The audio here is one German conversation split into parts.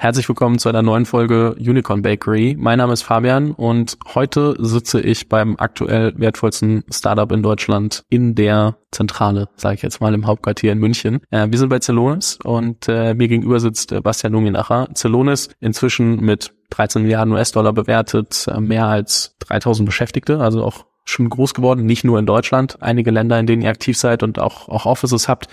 Herzlich willkommen zu einer neuen Folge Unicorn Bakery. Mein Name ist Fabian und heute sitze ich beim aktuell wertvollsten Startup in Deutschland in der Zentrale, sage ich jetzt mal, im Hauptquartier in München. Äh, wir sind bei Celonis und äh, mir gegenüber sitzt äh, Bastian Lungenacher. Celonis inzwischen mit 13 Milliarden US-Dollar bewertet, äh, mehr als 3000 Beschäftigte, also auch schon groß geworden, nicht nur in Deutschland, einige Länder, in denen ihr aktiv seid und auch, auch Offices habt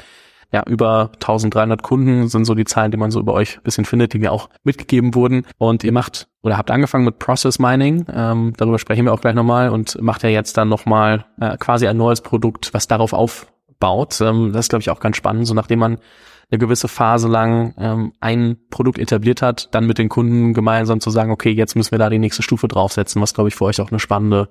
ja, über 1300 Kunden sind so die Zahlen, die man so über euch bisschen findet, die mir auch mitgegeben wurden. Und ihr macht oder habt angefangen mit Process Mining, ähm, darüber sprechen wir auch gleich nochmal und macht ja jetzt dann nochmal äh, quasi ein neues Produkt, was darauf aufbaut. Ähm, das ist, glaube ich, auch ganz spannend, so nachdem man eine gewisse Phase lang ähm, ein Produkt etabliert hat, dann mit den Kunden gemeinsam zu sagen, okay, jetzt müssen wir da die nächste Stufe draufsetzen, was, glaube ich, für euch auch eine spannende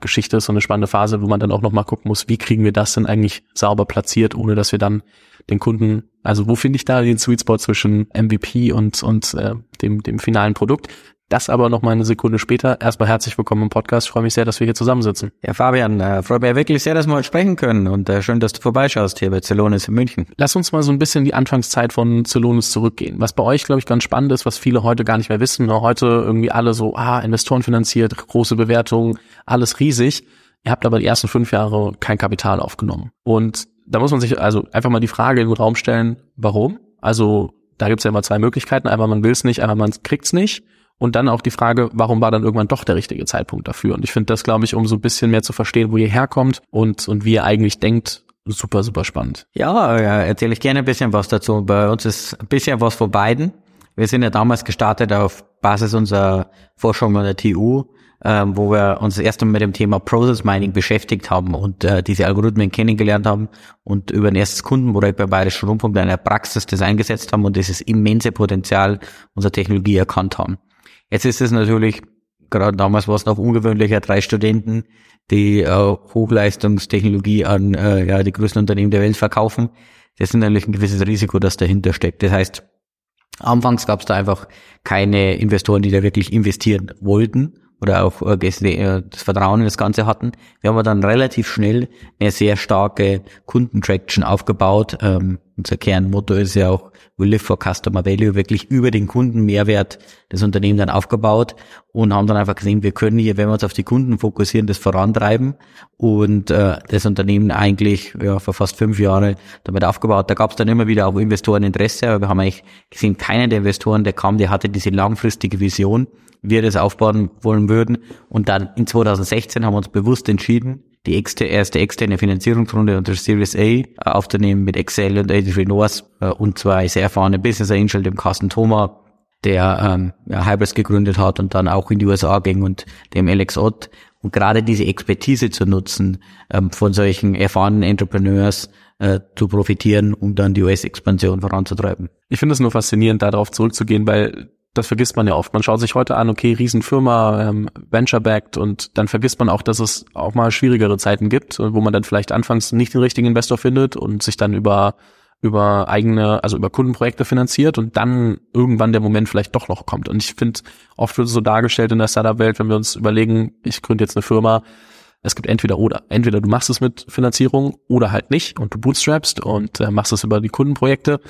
Geschichte ist so eine spannende Phase, wo man dann auch nochmal gucken muss, wie kriegen wir das denn eigentlich sauber platziert, ohne dass wir dann den Kunden, also wo finde ich da den Sweet Spot zwischen MVP und, und äh, dem, dem finalen Produkt? Das aber noch mal eine Sekunde später. Erstmal herzlich willkommen im Podcast. Ich freue mich sehr, dass wir hier zusammensitzen. Ja, Fabian, äh, freut mich wirklich sehr, dass wir heute sprechen können und äh, schön, dass du vorbeischaust hier bei Zelonis in München. Lass uns mal so ein bisschen die Anfangszeit von Zelonis zurückgehen. Was bei euch, glaube ich, ganz spannend ist, was viele heute gar nicht mehr wissen. Heute irgendwie alle so, ah, Investoren finanziert, große Bewertungen, alles riesig. Ihr habt aber die ersten fünf Jahre kein Kapital aufgenommen. Und da muss man sich also einfach mal die Frage in den Raum stellen, warum? Also da gibt es ja immer zwei Möglichkeiten. Einmal man will es nicht, einmal man kriegt's nicht. Und dann auch die Frage, warum war dann irgendwann doch der richtige Zeitpunkt dafür? Und ich finde das, glaube ich, um so ein bisschen mehr zu verstehen, wo ihr herkommt und, und wie ihr eigentlich denkt, super, super spannend. Ja, erzähle ich gerne ein bisschen was dazu. Bei uns ist ein bisschen was von beiden. Wir sind ja damals gestartet auf Basis unserer Forschung an der TU, ähm, wo wir uns erst einmal mit dem Thema Process Mining beschäftigt haben und äh, diese Algorithmen kennengelernt haben und über ein erstes Kundenprojekt bei Bayerischen Rundfunk in einer Praxis das eingesetzt haben und dieses immense Potenzial unserer Technologie erkannt haben. Jetzt ist es natürlich, gerade damals war es noch ungewöhnlicher, drei Studenten, die äh, Hochleistungstechnologie an äh, ja, die größten Unternehmen der Welt verkaufen. Das ist natürlich ein gewisses Risiko, das dahinter steckt. Das heißt, anfangs gab es da einfach keine Investoren, die da wirklich investieren wollten oder auch äh, äh, das Vertrauen in das Ganze hatten. Wir haben dann relativ schnell eine sehr starke Kundentraction aufgebaut. Ähm, unser Kernmotto ist ja auch We Live for Customer Value, wirklich über den Kundenmehrwert des Unternehmens dann aufgebaut und haben dann einfach gesehen, wir können hier, wenn wir uns auf die Kunden fokussieren, das vorantreiben und äh, das Unternehmen eigentlich ja, vor fast fünf Jahren damit aufgebaut. Da gab es dann immer wieder auch Investoreninteresse, aber wir haben eigentlich gesehen, keiner der Investoren, der kam, der hatte diese langfristige Vision, wie wir das aufbauen wollen würden. Und dann in 2016 haben wir uns bewusst entschieden, die erste externe Finanzierungsrunde unter Series A äh, aufzunehmen mit Excel und Adrian North äh, und zwei sehr erfahrene Business Angel, dem Carsten Thoma, der ähm, ja, Hybris gegründet hat und dann auch in die USA ging und dem Alex Ott. Und gerade diese Expertise zu nutzen, ähm, von solchen erfahrenen Entrepreneurs äh, zu profitieren, um dann die US-Expansion voranzutreiben. Ich finde es nur faszinierend, darauf zurückzugehen, weil das vergisst man ja oft. Man schaut sich heute an, okay, Riesenfirma, ähm, Venture-backed und dann vergisst man auch, dass es auch mal schwierigere Zeiten gibt, wo man dann vielleicht anfangs nicht den richtigen Investor findet und sich dann über über eigene, also über Kundenprojekte finanziert und dann irgendwann der Moment vielleicht doch noch kommt. Und ich finde, oft wird es so dargestellt in der Startup-Welt, wenn wir uns überlegen, ich gründe jetzt eine Firma, es gibt entweder oder. Entweder du machst es mit Finanzierung oder halt nicht und du bootstrapst und äh, machst es über die Kundenprojekte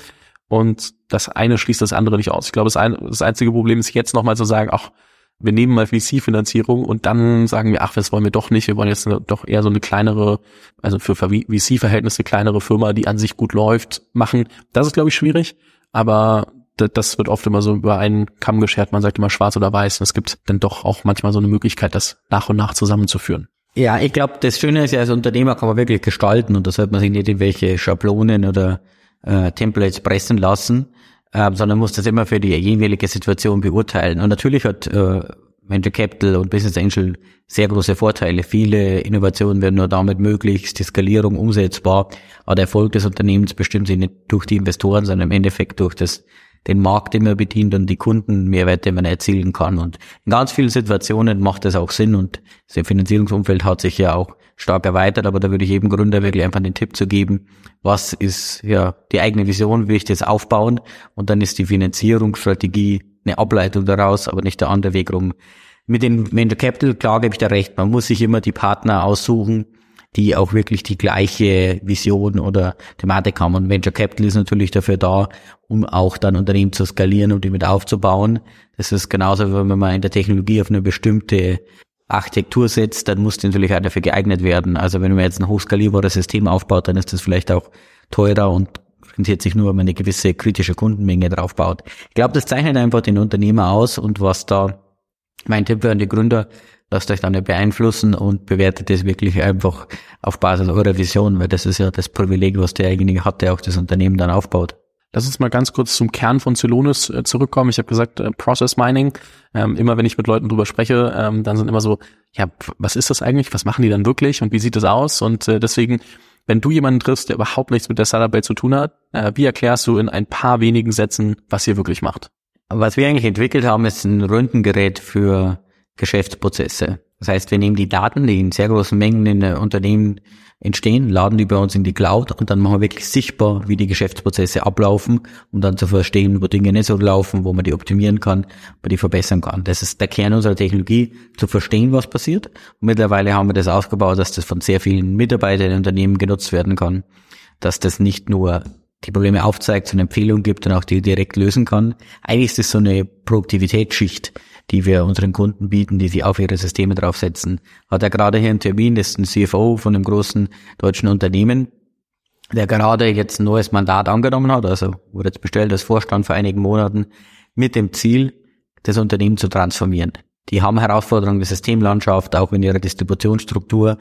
und das eine schließt das andere nicht aus. Ich glaube, das, ein, das einzige Problem ist jetzt nochmal zu sagen, ach, wir nehmen mal VC-Finanzierung und dann sagen wir, ach, das wollen wir doch nicht, wir wollen jetzt eine, doch eher so eine kleinere, also für VC-Verhältnisse kleinere Firma, die an sich gut läuft, machen. Das ist, glaube ich, schwierig, aber das wird oft immer so über einen Kamm geschert, man sagt immer schwarz oder weiß und es gibt dann doch auch manchmal so eine Möglichkeit, das nach und nach zusammenzuführen. Ja, ich glaube, das Schöne ist ja, als Unternehmer kann man wirklich gestalten und da sollte man sich nicht in welche Schablonen oder äh, Templates pressen lassen, äh, sondern muss das immer für die jeweilige Situation beurteilen. Und natürlich hat äh, Venture Capital und Business Angel sehr große Vorteile. Viele Innovationen werden nur damit möglich, die Skalierung umsetzbar, aber der Erfolg des Unternehmens bestimmt sich nicht durch die Investoren, sondern im Endeffekt durch das den Markt, den man bedient und die Kunden den man erzielen kann. Und in ganz vielen Situationen macht das auch Sinn und das Finanzierungsumfeld hat sich ja auch stark erweitert, aber da würde ich jedem Gründer wirklich einfach den Tipp zu geben, was ist ja die eigene Vision, wie ich das aufbauen und dann ist die Finanzierungsstrategie eine Ableitung daraus, aber nicht der andere Weg rum. Mit dem Venture Capital, klar gebe ich da recht, man muss sich immer die Partner aussuchen, die auch wirklich die gleiche Vision oder Thematik haben. Und Venture Capital ist natürlich dafür da, um auch dann Unternehmen zu skalieren und die mit aufzubauen. Das ist genauso, wenn man in der Technologie auf eine bestimmte Architektur setzt, dann muss die natürlich auch dafür geeignet werden. Also wenn man jetzt ein hochskalierbares System aufbaut, dann ist das vielleicht auch teurer und rentiert sich nur, wenn man eine gewisse kritische Kundenmenge draufbaut. Ich glaube, das zeichnet einfach den Unternehmer aus und was da mein Tipp wäre an die Gründer, lasst euch da nicht beeinflussen und bewertet es wirklich einfach auf Basis eurer Vision, weil das ist ja das Privileg, was derjenige hat, der auch das Unternehmen dann aufbaut. Lass uns mal ganz kurz zum Kern von Celonis äh, zurückkommen. Ich habe gesagt, äh, Process Mining. Ähm, immer wenn ich mit Leuten drüber spreche, ähm, dann sind immer so, ja, was ist das eigentlich? Was machen die dann wirklich? Und wie sieht das aus? Und äh, deswegen, wenn du jemanden triffst, der überhaupt nichts mit der Startup-Welt zu tun hat, äh, wie erklärst du in ein paar wenigen Sätzen, was ihr wirklich macht? Was wir eigentlich entwickelt haben, ist ein Röntgengerät für Geschäftsprozesse. Das heißt, wir nehmen die Daten, die in sehr großen Mengen in Unternehmen entstehen, laden die bei uns in die Cloud und dann machen wir wirklich sichtbar, wie die Geschäftsprozesse ablaufen, um dann zu verstehen, wo Dinge nicht so laufen, wo man die optimieren kann, wo man die verbessern kann. Das ist der Kern unserer Technologie, zu verstehen, was passiert. Und mittlerweile haben wir das aufgebaut, dass das von sehr vielen Mitarbeitern in Unternehmen genutzt werden kann, dass das nicht nur die Probleme aufzeigt, so eine Empfehlung gibt und auch die direkt lösen kann. Eigentlich ist das so eine Produktivitätsschicht, die wir unseren Kunden bieten, die sie auf ihre Systeme draufsetzen. Hat er gerade hier einen Termin, das ist ein CFO von einem großen deutschen Unternehmen, der gerade jetzt ein neues Mandat angenommen hat, also wurde jetzt bestellt als Vorstand vor einigen Monaten, mit dem Ziel, das Unternehmen zu transformieren. Die haben Herausforderungen der Systemlandschaft, auch in ihrer Distributionsstruktur.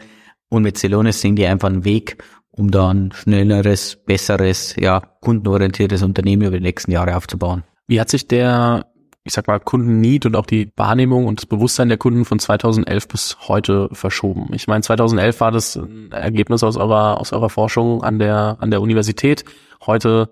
Und mit Celonis sehen die einfach einen Weg, um da ein schnelleres, besseres, ja, kundenorientiertes Unternehmen über die nächsten Jahre aufzubauen. Wie hat sich der ich sag mal, Kundenneed und auch die Wahrnehmung und das Bewusstsein der Kunden von 2011 bis heute verschoben. Ich meine, 2011 war das ein Ergebnis aus eurer, aus eurer Forschung an der, an der Universität. Heute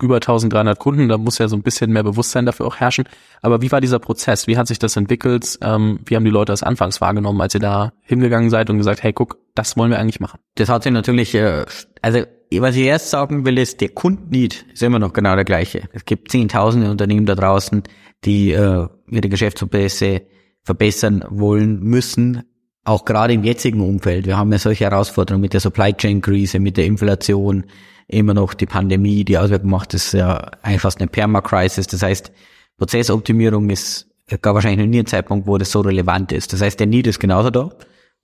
über 1300 Kunden, da muss ja so ein bisschen mehr Bewusstsein dafür auch herrschen. Aber wie war dieser Prozess? Wie hat sich das entwickelt? Ähm, wie haben die Leute das anfangs wahrgenommen, als ihr da hingegangen seid und gesagt, hey, guck, das wollen wir eigentlich machen? Das hat sich natürlich, äh, also was ich erst sagen will, ist, der Kundenneed ist immer noch genau der gleiche. Es gibt zehntausende Unternehmen da draußen, die äh, ihre Geschäftsprozesse verbessern wollen müssen, auch gerade im jetzigen Umfeld. Wir haben ja solche Herausforderungen mit der Supply Chain Krise, mit der Inflation, immer noch die Pandemie, die Auswirkungen macht, ist ja fast eine Perma-Crisis. Das heißt, Prozessoptimierung ist, gab wahrscheinlich noch nie ein Zeitpunkt, wo das so relevant ist. Das heißt, der Need ist genauso da.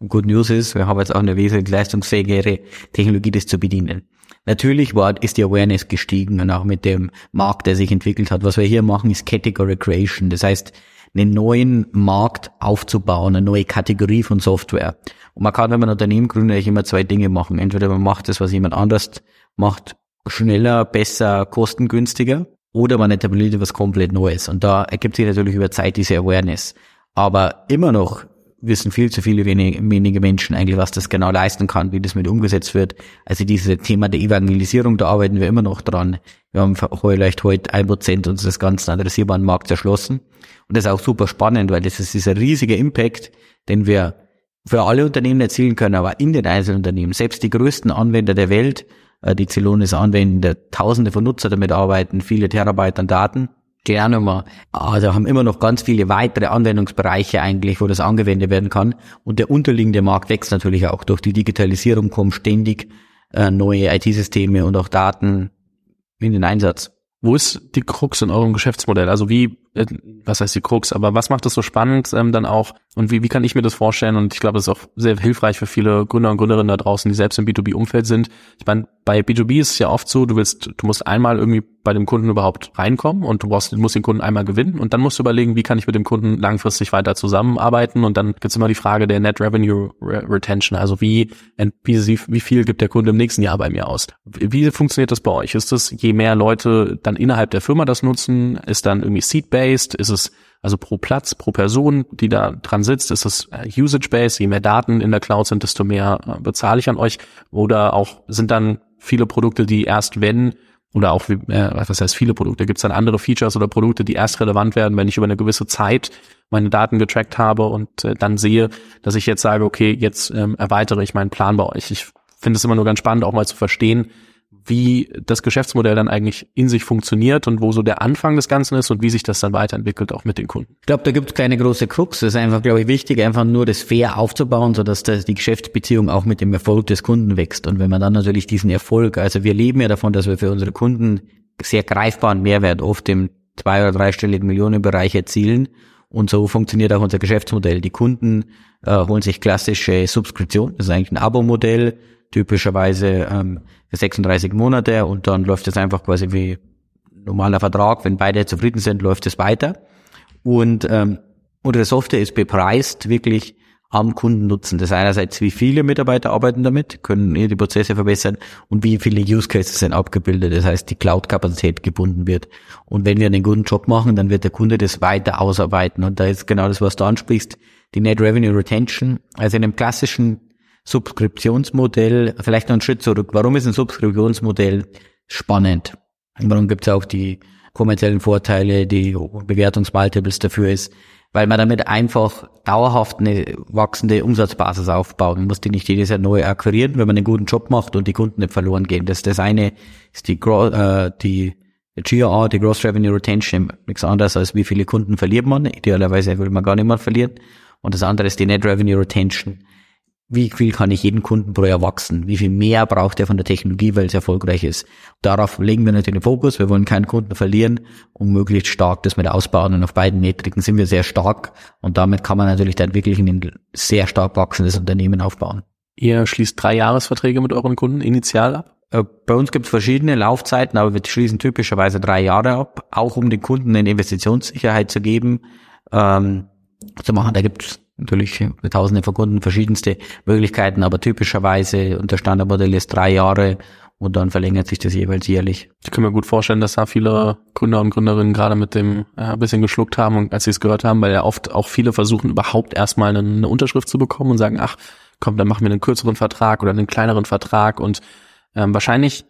Und Good News ist, wir haben jetzt auch eine wesentlich leistungsfähigere Technologie, das zu bedienen. Natürlich war, ist die Awareness gestiegen und auch mit dem Markt, der sich entwickelt hat. Was wir hier machen, ist Category Creation. Das heißt, einen neuen Markt aufzubauen, eine neue Kategorie von Software. Und man kann, wenn man ein Unternehmen gründet, eigentlich immer zwei Dinge machen. Entweder man macht das, was jemand anders macht, schneller, besser, kostengünstiger, oder man etabliert etwas komplett Neues. Und da ergibt sich natürlich über Zeit diese Awareness. Aber immer noch wissen viel zu viele wenige, wenige Menschen eigentlich, was das genau leisten kann, wie das mit umgesetzt wird. Also dieses Thema der Evangelisierung, da arbeiten wir immer noch dran. Wir haben vielleicht heute ein Prozent unseres ganzen adressierbaren Markts erschlossen. Und das ist auch super spannend, weil das ist dieser riesige Impact, den wir für alle Unternehmen erzielen können, aber in den einzelnen Unternehmen. Selbst die größten Anwender der Welt, äh, die Celonis anwenden, der tausende von Nutzer damit arbeiten, viele Terabyte an Daten, gerne mal. Also haben immer noch ganz viele weitere Anwendungsbereiche eigentlich, wo das angewendet werden kann. Und der unterliegende Markt wächst natürlich auch. Durch die Digitalisierung kommen ständig äh, neue IT-Systeme und auch Daten in den Einsatz. Wo ist die Krux in eurem Geschäftsmodell? Also wie was heißt die Krux, aber was macht das so spannend ähm, dann auch und wie, wie kann ich mir das vorstellen und ich glaube, das ist auch sehr hilfreich für viele Gründer und Gründerinnen da draußen, die selbst im B2B-Umfeld sind. Ich meine, bei B2B ist es ja oft so, du willst, du musst einmal irgendwie bei dem Kunden überhaupt reinkommen und du brauchst, musst den Kunden einmal gewinnen und dann musst du überlegen, wie kann ich mit dem Kunden langfristig weiter zusammenarbeiten und dann gibt's immer die Frage der Net Revenue Retention, also wie, wie, wie viel gibt der Kunde im nächsten Jahr bei mir aus? Wie funktioniert das bei euch? Ist das, je mehr Leute dann innerhalb der Firma das nutzen, ist dann irgendwie Seed-Based based Ist es also pro Platz, pro Person, die da dran sitzt? Ist es äh, Usage-based? Je mehr Daten in der Cloud sind, desto mehr äh, bezahle ich an euch. Oder auch sind dann viele Produkte, die erst wenn oder auch, äh, was heißt viele Produkte, gibt es dann andere Features oder Produkte, die erst relevant werden, wenn ich über eine gewisse Zeit meine Daten getrackt habe und äh, dann sehe, dass ich jetzt sage, okay, jetzt ähm, erweitere ich meinen Plan bei euch. Ich finde es immer nur ganz spannend, auch mal zu verstehen, wie das Geschäftsmodell dann eigentlich in sich funktioniert und wo so der Anfang des Ganzen ist und wie sich das dann weiterentwickelt, auch mit den Kunden. Ich glaube, da gibt es keine große Krux. Es ist einfach, glaube ich, wichtig, einfach nur das fair aufzubauen, sodass das, die Geschäftsbeziehung auch mit dem Erfolg des Kunden wächst. Und wenn man dann natürlich diesen Erfolg, also wir leben ja davon, dass wir für unsere Kunden sehr greifbaren Mehrwert oft im zwei- oder dreistelligen Millionenbereich erzielen. Und so funktioniert auch unser Geschäftsmodell. Die Kunden äh, holen sich klassische Subskription, das ist eigentlich ein Abo-Modell, typischerweise ähm, 36 Monate und dann läuft es einfach quasi wie normaler Vertrag. Wenn beide zufrieden sind, läuft es weiter. Und ähm, unsere Software ist bepreist wirklich am Kundennutzen. Das einerseits, wie viele Mitarbeiter arbeiten damit, können die Prozesse verbessern und wie viele Use Cases sind abgebildet. Das heißt, die Cloud-Kapazität gebunden wird. Und wenn wir einen guten Job machen, dann wird der Kunde das weiter ausarbeiten. Und da ist genau das, was du ansprichst, die Net Revenue Retention. Also in einem klassischen Subskriptionsmodell, vielleicht noch einen Schritt zurück. Warum ist ein Subskriptionsmodell spannend? warum gibt es auch die kommerziellen Vorteile, die Bewertungsmultiples dafür ist? weil man damit einfach dauerhaft eine wachsende Umsatzbasis aufbaut. Man muss die nicht jedes Jahr neu akquirieren, wenn man einen guten Job macht und die Kunden nicht verloren gehen. Das, das eine ist die, äh, die GRR, die Gross Revenue Retention, nichts anderes als wie viele Kunden verliert man. Idealerweise will man gar nicht mehr verlieren. Und das andere ist die Net Revenue Retention wie viel kann ich jeden Kunden pro Jahr wachsen? Wie viel mehr braucht er von der Technologie, weil es erfolgreich ist? Darauf legen wir natürlich den Fokus. Wir wollen keinen Kunden verlieren und möglichst stark das mit ausbauen. Und auf beiden Metriken sind wir sehr stark. Und damit kann man natürlich dann wirklich ein sehr stark wachsendes Unternehmen aufbauen. Ihr schließt drei Jahresverträge mit euren Kunden initial ab? Äh, bei uns gibt es verschiedene Laufzeiten, aber wir schließen typischerweise drei Jahre ab, auch um den Kunden eine Investitionssicherheit zu geben, ähm, zu machen. Da gibt es natürlich tausende von Kunden verschiedenste Möglichkeiten, aber typischerweise unter Standardmodell ist drei Jahre und dann verlängert sich das jeweils jährlich. Ich kann mir gut vorstellen, dass da viele Gründer und Gründerinnen gerade mit dem äh, ein bisschen geschluckt haben und als sie es gehört haben, weil ja oft auch viele versuchen überhaupt erstmal eine, eine Unterschrift zu bekommen und sagen, ach komm, dann machen wir einen kürzeren Vertrag oder einen kleineren Vertrag und ähm, wahrscheinlich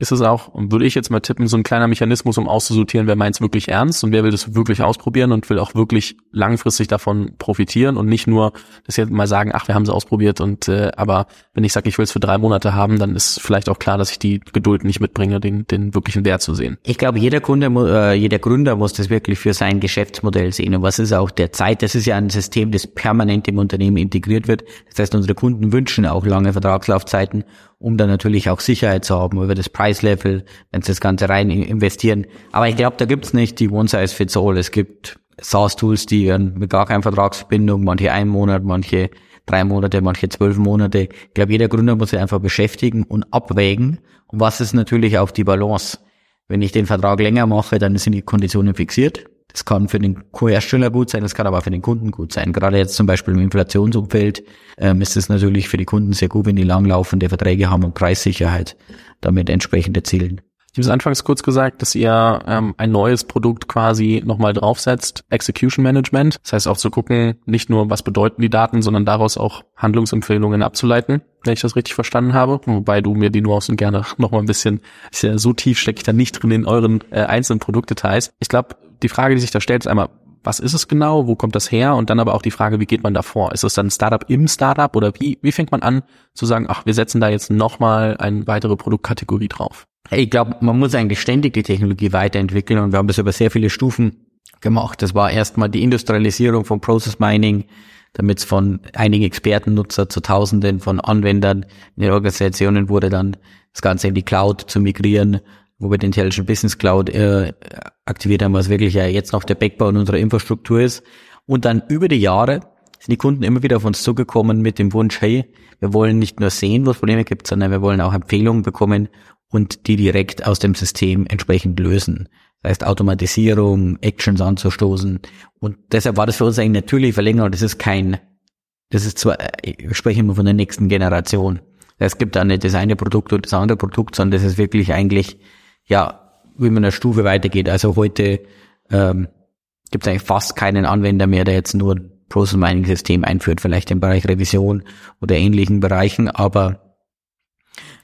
ist es auch, und würde ich jetzt mal tippen, so ein kleiner Mechanismus, um auszusortieren, wer meint es wirklich ernst und wer will das wirklich ausprobieren und will auch wirklich langfristig davon profitieren und nicht nur das jetzt mal sagen, ach, wir haben es ausprobiert und äh, aber wenn ich sage, ich will es für drei Monate haben, dann ist vielleicht auch klar, dass ich die Geduld nicht mitbringe, den, den wirklichen Wert zu sehen. Ich glaube, jeder Kunde, äh, jeder Gründer muss das wirklich für sein Geschäftsmodell sehen. Und was ist auch der Zeit? Das ist ja ein System, das permanent im Unternehmen integriert wird. Das heißt, unsere Kunden wünschen auch lange Vertragslaufzeiten um dann natürlich auch Sicherheit zu haben über das Preislevel, wenn sie das Ganze rein investieren. Aber ich glaube, da gibt's nicht die One-Size-Fits-All. Es gibt SaaS-Tools, die mit gar keiner Vertragsbindung, manche einen Monat, manche drei Monate, manche zwölf Monate. Ich glaube, jeder Gründer muss sich einfach beschäftigen und abwägen. Und was ist natürlich auch die Balance? Wenn ich den Vertrag länger mache, dann sind die Konditionen fixiert. Das kann für den Co-Hersteller gut sein, das kann aber auch für den Kunden gut sein. Gerade jetzt zum Beispiel im Inflationsumfeld ähm, ist es natürlich für die Kunden sehr gut, wenn die langlaufende Verträge haben und Preissicherheit damit entsprechend erzielen. Ich habe es anfangs kurz gesagt, dass ihr ähm, ein neues Produkt quasi nochmal draufsetzt, Execution Management. Das heißt auch zu gucken, nicht nur, was bedeuten die Daten, sondern daraus auch Handlungsempfehlungen abzuleiten, wenn ich das richtig verstanden habe. Wobei du mir die Nuancen gerne nochmal ein bisschen, ist ja so tief stecke ich da nicht drin in euren äh, einzelnen Produktdetails. Ich glaube, die Frage, die sich da stellt, ist einmal, was ist es genau, wo kommt das her und dann aber auch die Frage, wie geht man da vor? Ist es dann ein Startup im Startup oder wie, wie fängt man an zu sagen, ach, wir setzen da jetzt nochmal eine weitere Produktkategorie drauf? Ich glaube, man muss eigentlich ständig die Technologie weiterentwickeln und wir haben das über sehr viele Stufen gemacht. Das war erstmal die Industrialisierung von Process Mining, damit es von einigen Expertennutzer zu Tausenden von Anwendern in den Organisationen wurde, dann das Ganze in die Cloud zu migrieren wo wir den Intelligent Business Cloud äh, aktiviert haben, was wirklich ja jetzt noch der Backbone unserer Infrastruktur ist. Und dann über die Jahre sind die Kunden immer wieder auf uns zugekommen mit dem Wunsch, hey, wir wollen nicht nur sehen, wo es Probleme gibt, sondern wir wollen auch Empfehlungen bekommen und die direkt aus dem System entsprechend lösen. Das heißt Automatisierung, Actions anzustoßen. Und deshalb war das für uns eigentlich natürlich Verlängerung. Das ist kein, das ist zwar, ich spreche immer von der nächsten Generation. Es gibt da nicht das eine Produkt oder das andere Produkt, sondern das ist wirklich eigentlich ja, wie man eine Stufe weitergeht. Also heute ähm, gibt es eigentlich fast keinen Anwender mehr, der jetzt nur ein Process Mining System einführt, vielleicht im Bereich Revision oder ähnlichen Bereichen, aber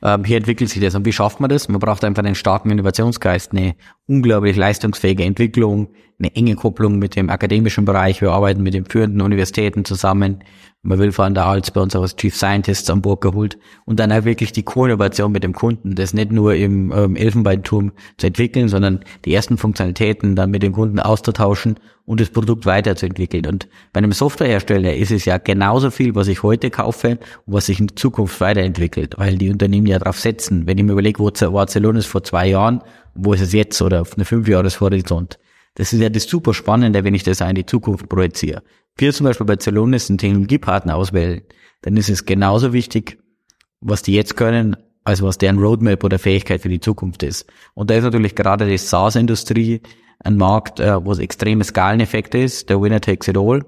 ähm, hier entwickelt sich das. Und wie schafft man das? Man braucht einfach einen starken Innovationsgeist, eine unglaublich leistungsfähige Entwicklung, eine enge Kopplung mit dem akademischen Bereich. Wir arbeiten mit den führenden Universitäten zusammen. Man will von der Alts bei uns auch als Chief Scientists an Bord geholt und dann auch wirklich die Co-Innovation mit dem Kunden, das nicht nur im ähm, Elfenbeinturm zu entwickeln, sondern die ersten Funktionalitäten dann mit dem Kunden auszutauschen und das Produkt weiterzuentwickeln. Und bei einem Softwarehersteller ist es ja genauso viel, was ich heute kaufe und was sich in Zukunft weiterentwickelt, weil die Unternehmen ja darauf setzen. Wenn ich mir überlege, wo war Celonis vor zwei Jahren, wo ist es jetzt oder auf eine Fünfjahreshorizont. Das ist ja das super Spannende, wenn ich das in die Zukunft projiziere. Wir zum Beispiel bei Celonis einen Technologiepartner auswählen, dann ist es genauso wichtig, was die jetzt können, als was deren Roadmap oder Fähigkeit für die Zukunft ist. Und da ist natürlich gerade die SaaS-Industrie ein Markt, äh, wo es extreme Skaleneffekte ist, der Winner takes it all,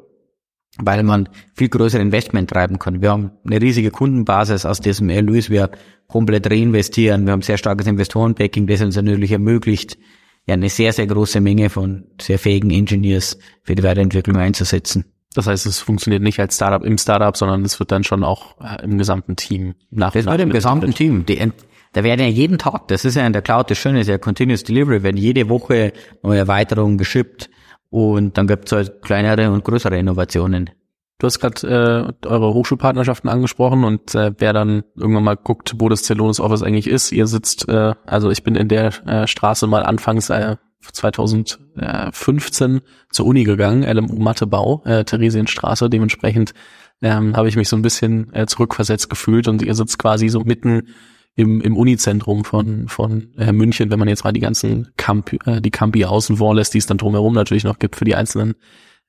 weil man viel größere Investment treiben kann. Wir haben eine riesige Kundenbasis, aus diesem Erlös wir komplett reinvestieren. Wir haben sehr starkes Investorenbacking, das uns natürlich ermöglicht, ja eine sehr, sehr große Menge von sehr fähigen Engineers für die Weiterentwicklung einzusetzen. Das heißt, es funktioniert nicht als Startup im Startup, sondern es wird dann schon auch äh, im gesamten Team nach Das wird im gesamten Team. Die, da werden ja jeden Tag, das ist ja in der Cloud das Schöne, ist ja Continuous Delivery, werden jede Woche neue Erweiterungen geschippt und dann gibt es halt kleinere und größere Innovationen. Du hast gerade äh, eure Hochschulpartnerschaften angesprochen und äh, wer dann irgendwann mal guckt, wo das Celonis Office eigentlich ist, ihr sitzt, äh, also ich bin in der äh, Straße mal anfangs äh, 2015 zur Uni gegangen, LMU Mathebau, äh, Theresienstraße, dementsprechend ähm, habe ich mich so ein bisschen äh, zurückversetzt gefühlt und ihr sitzt quasi so mitten im, im Unizentrum von, von äh, München, wenn man jetzt mal die ganzen Camp, äh, die Campi außen vor lässt, die es dann drumherum natürlich noch gibt für die einzelnen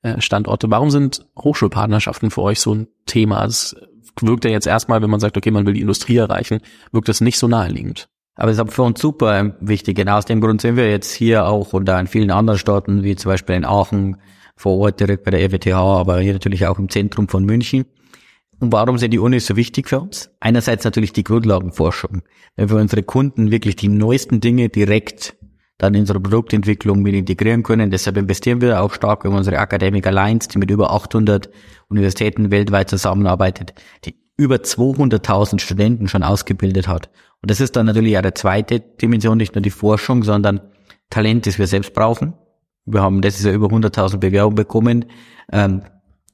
äh, Standorte. Warum sind Hochschulpartnerschaften für euch so ein Thema? Es wirkt ja jetzt erstmal, wenn man sagt, okay, man will die Industrie erreichen, wirkt das nicht so naheliegend. Aber es ist für uns super wichtig. Genau aus dem Grund sind wir jetzt hier auch und da in vielen anderen Städten, wie zum Beispiel in Aachen, vor Ort direkt bei der EWTH, aber hier natürlich auch im Zentrum von München. Und warum sind die Unis so wichtig für uns? Einerseits natürlich die Grundlagenforschung. Wenn wir unsere Kunden wirklich die neuesten Dinge direkt dann in unsere Produktentwicklung mit integrieren können. Deshalb investieren wir auch stark in unsere Academic Alliance, die mit über 800 Universitäten weltweit zusammenarbeitet, die über 200.000 Studenten schon ausgebildet hat. Und das ist dann natürlich auch eine zweite Dimension, nicht nur die Forschung, sondern Talent, das wir selbst brauchen. Wir haben das ist ja über 100.000 Bewerbungen bekommen. Ähm,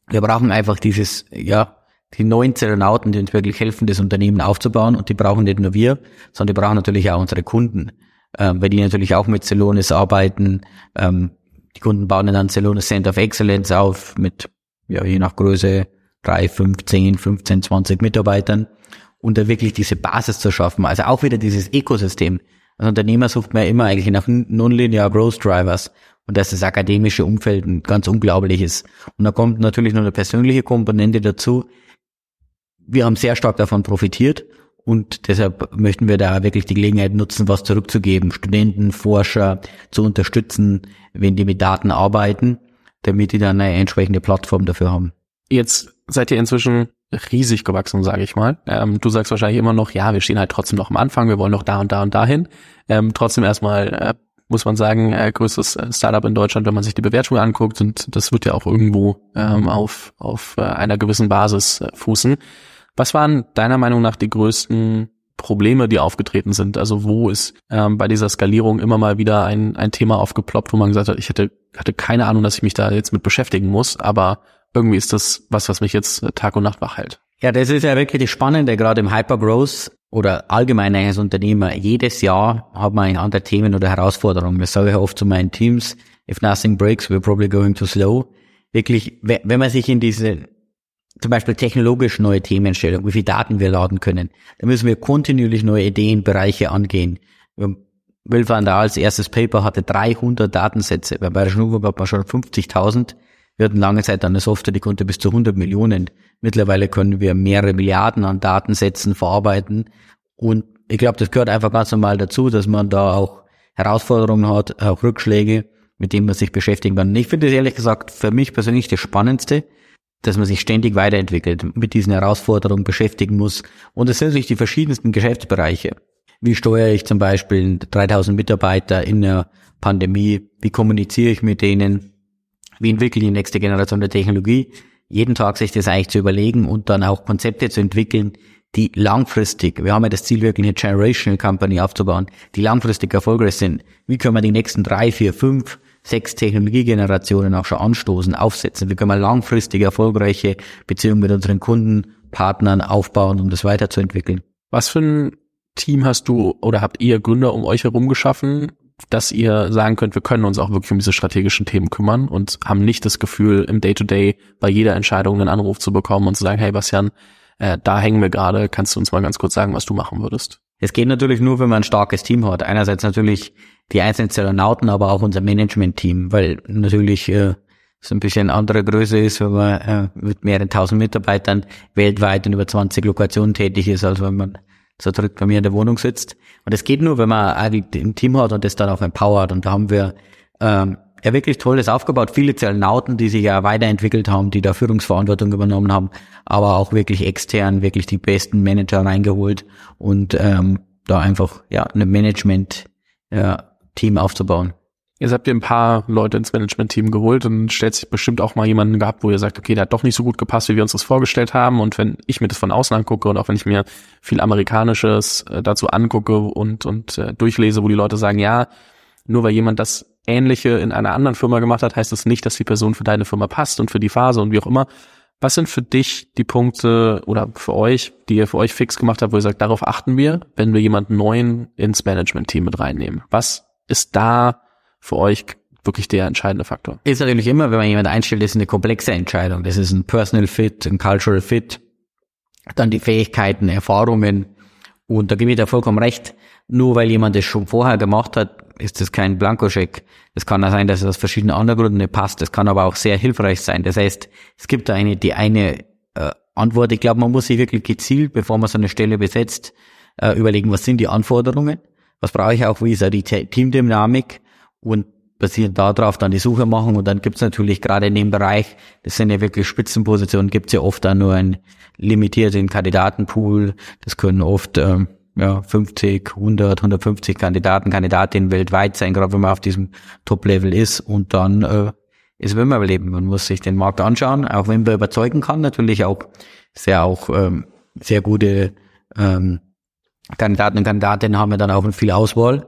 wir brauchen einfach dieses, ja, die neuen Zeronauten, die uns wirklich helfen, das Unternehmen aufzubauen. Und die brauchen nicht nur wir, sondern die brauchen natürlich auch unsere Kunden ähm, weil die natürlich auch mit Celonis arbeiten. Ähm, die Kunden bauen dann Celonis Center of Excellence auf mit, ja, je nach Größe, drei, fünf, zehn, 15, 20 Mitarbeitern und da wirklich diese Basis zu schaffen. Also auch wieder dieses Ökosystem. Als Unternehmer sucht man ja immer eigentlich nach Nonlinear Growth Drivers und dass das akademische Umfeld ein ganz unglaublich ist. Und da kommt natürlich noch eine persönliche Komponente dazu. Wir haben sehr stark davon profitiert und deshalb möchten wir da wirklich die Gelegenheit nutzen, was zurückzugeben, Studenten, Forscher zu unterstützen, wenn die mit Daten arbeiten, damit die dann eine entsprechende Plattform dafür haben. Jetzt seid ihr inzwischen riesig gewachsen, sage ich mal. Ähm, du sagst wahrscheinlich immer noch, ja, wir stehen halt trotzdem noch am Anfang, wir wollen noch da und da und dahin. Ähm, trotzdem erstmal äh, muss man sagen, äh, größtes äh, Startup in Deutschland, wenn man sich die Bewertungen anguckt, und das wird ja auch irgendwo ähm, auf, auf äh, einer gewissen Basis äh, fußen. Was waren deiner Meinung nach die größten Probleme, die aufgetreten sind? Also wo ist ähm, bei dieser Skalierung immer mal wieder ein, ein Thema aufgeploppt, wo man gesagt hat, ich hätte, hatte keine Ahnung, dass ich mich da jetzt mit beschäftigen muss, aber irgendwie ist das was, was mich jetzt äh, Tag und Nacht wach hält. Ja, das ist ja wirklich das Spannende, gerade im Hypergrowth oder allgemein als Unternehmer. Jedes Jahr hat man andere Themen oder Herausforderungen. Das sage ich oft zu meinen Teams. If nothing breaks, we're probably going too slow. Wirklich, wenn man sich in diese zum Beispiel technologisch neue Themenstellungen, wie viel Daten wir laden können. Da müssen wir kontinuierlich neue Ideen, Bereiche angehen. Will van der als erstes Paper hatte 300 Datensätze. Bei Bayerischen Rundfunk hat man schon 50.000. Wir hatten lange Zeit eine Software, die konnte bis zu 100 Millionen. Mittlerweile können wir mehrere Milliarden an Datensätzen verarbeiten. Und ich glaube, das gehört einfach ganz normal dazu, dass man da auch Herausforderungen hat, auch Rückschläge, mit denen man sich beschäftigen kann. Und ich finde es ehrlich gesagt für mich persönlich das Spannendste, dass man sich ständig weiterentwickelt, mit diesen Herausforderungen beschäftigen muss. Und es sind natürlich die verschiedensten Geschäftsbereiche. Wie steuere ich zum Beispiel 3000 Mitarbeiter in der Pandemie? Wie kommuniziere ich mit denen? Wie entwickle ich die nächste Generation der Technologie? Jeden Tag sich das eigentlich zu überlegen und dann auch Konzepte zu entwickeln, die langfristig, wir haben ja das Ziel, wirklich eine Generational Company aufzubauen, die langfristig erfolgreich sind. Wie können wir die nächsten drei, vier, fünf, sechs Technologiegenerationen auch schon anstoßen, aufsetzen? Wie können wir langfristig erfolgreiche Beziehungen mit unseren Kunden, Partnern aufbauen, um das weiterzuentwickeln? Was für ein Team hast du oder habt ihr Gründer um euch herum geschaffen, dass ihr sagen könnt, wir können uns auch wirklich um diese strategischen Themen kümmern und haben nicht das Gefühl, im Day-to-Day -Day bei jeder Entscheidung einen Anruf zu bekommen und zu sagen, hey Bastian, äh, da hängen wir gerade, kannst du uns mal ganz kurz sagen, was du machen würdest? Es geht natürlich nur, wenn man ein starkes Team hat. Einerseits natürlich die einzelnen Zellonauten, aber auch unser Management-Team, weil natürlich äh, so ein bisschen andere Größe ist, wenn man äh, mit mehreren tausend Mitarbeitern weltweit in über 20 Lokationen tätig ist, als wenn man so dritt bei mir in der Wohnung sitzt. Und das geht nur, wenn man ein Team hat und das dann auch empowert. Und da haben wir ähm, ja wirklich Tolles aufgebaut. Viele Zellenauten, die sich ja weiterentwickelt haben, die da Führungsverantwortung übernommen haben, aber auch wirklich extern, wirklich die besten Manager reingeholt und ähm, da einfach ja ein Management-Team ja, aufzubauen. Jetzt habt ihr ein paar Leute ins Management-Team geholt und stellt sich bestimmt auch mal jemanden gehabt, wo ihr sagt, okay, der hat doch nicht so gut gepasst, wie wir uns das vorgestellt haben. Und wenn ich mir das von außen angucke und auch wenn ich mir viel Amerikanisches äh, dazu angucke und, und äh, durchlese, wo die Leute sagen, ja, nur weil jemand das Ähnliche in einer anderen Firma gemacht hat, heißt das nicht, dass die Person für deine Firma passt und für die Phase und wie auch immer. Was sind für dich die Punkte oder für euch, die ihr für euch fix gemacht habt, wo ihr sagt, darauf achten wir, wenn wir jemanden neuen ins Management-Team mit reinnehmen? Was ist da für euch wirklich der entscheidende Faktor? Ist natürlich immer, wenn man jemanden einstellt, ist eine komplexe Entscheidung. Das ist ein Personal Fit, ein Cultural Fit, dann die Fähigkeiten, Erfahrungen. Und da gebe ich dir vollkommen recht. Nur weil jemand das schon vorher gemacht hat, ist das kein Blankoscheck. Es kann auch sein, dass es aus verschiedenen anderen Gründen nicht passt. Das kann aber auch sehr hilfreich sein. Das heißt, es gibt da eine, die eine äh, Antwort. Ich glaube, man muss sich wirklich gezielt, bevor man so eine Stelle besetzt, äh, überlegen, was sind die Anforderungen? Was brauche ich auch? Wie ist auch die Teamdynamik? und basierend darauf dann die Suche machen und dann gibt's natürlich gerade in dem Bereich, das sind ja wirklich Spitzenpositionen, gibt's ja oft dann nur einen limitierten Kandidatenpool, das können oft ähm, ja, 50, 100, 150 Kandidaten, Kandidatinnen weltweit sein, gerade wenn man auf diesem Top-Level ist und dann äh, ist immer überleben. Man muss sich den Markt anschauen, auch wenn man überzeugen kann, natürlich auch sehr auch ähm, sehr gute ähm, Kandidaten und Kandidatinnen haben wir dann auch viel Auswahl.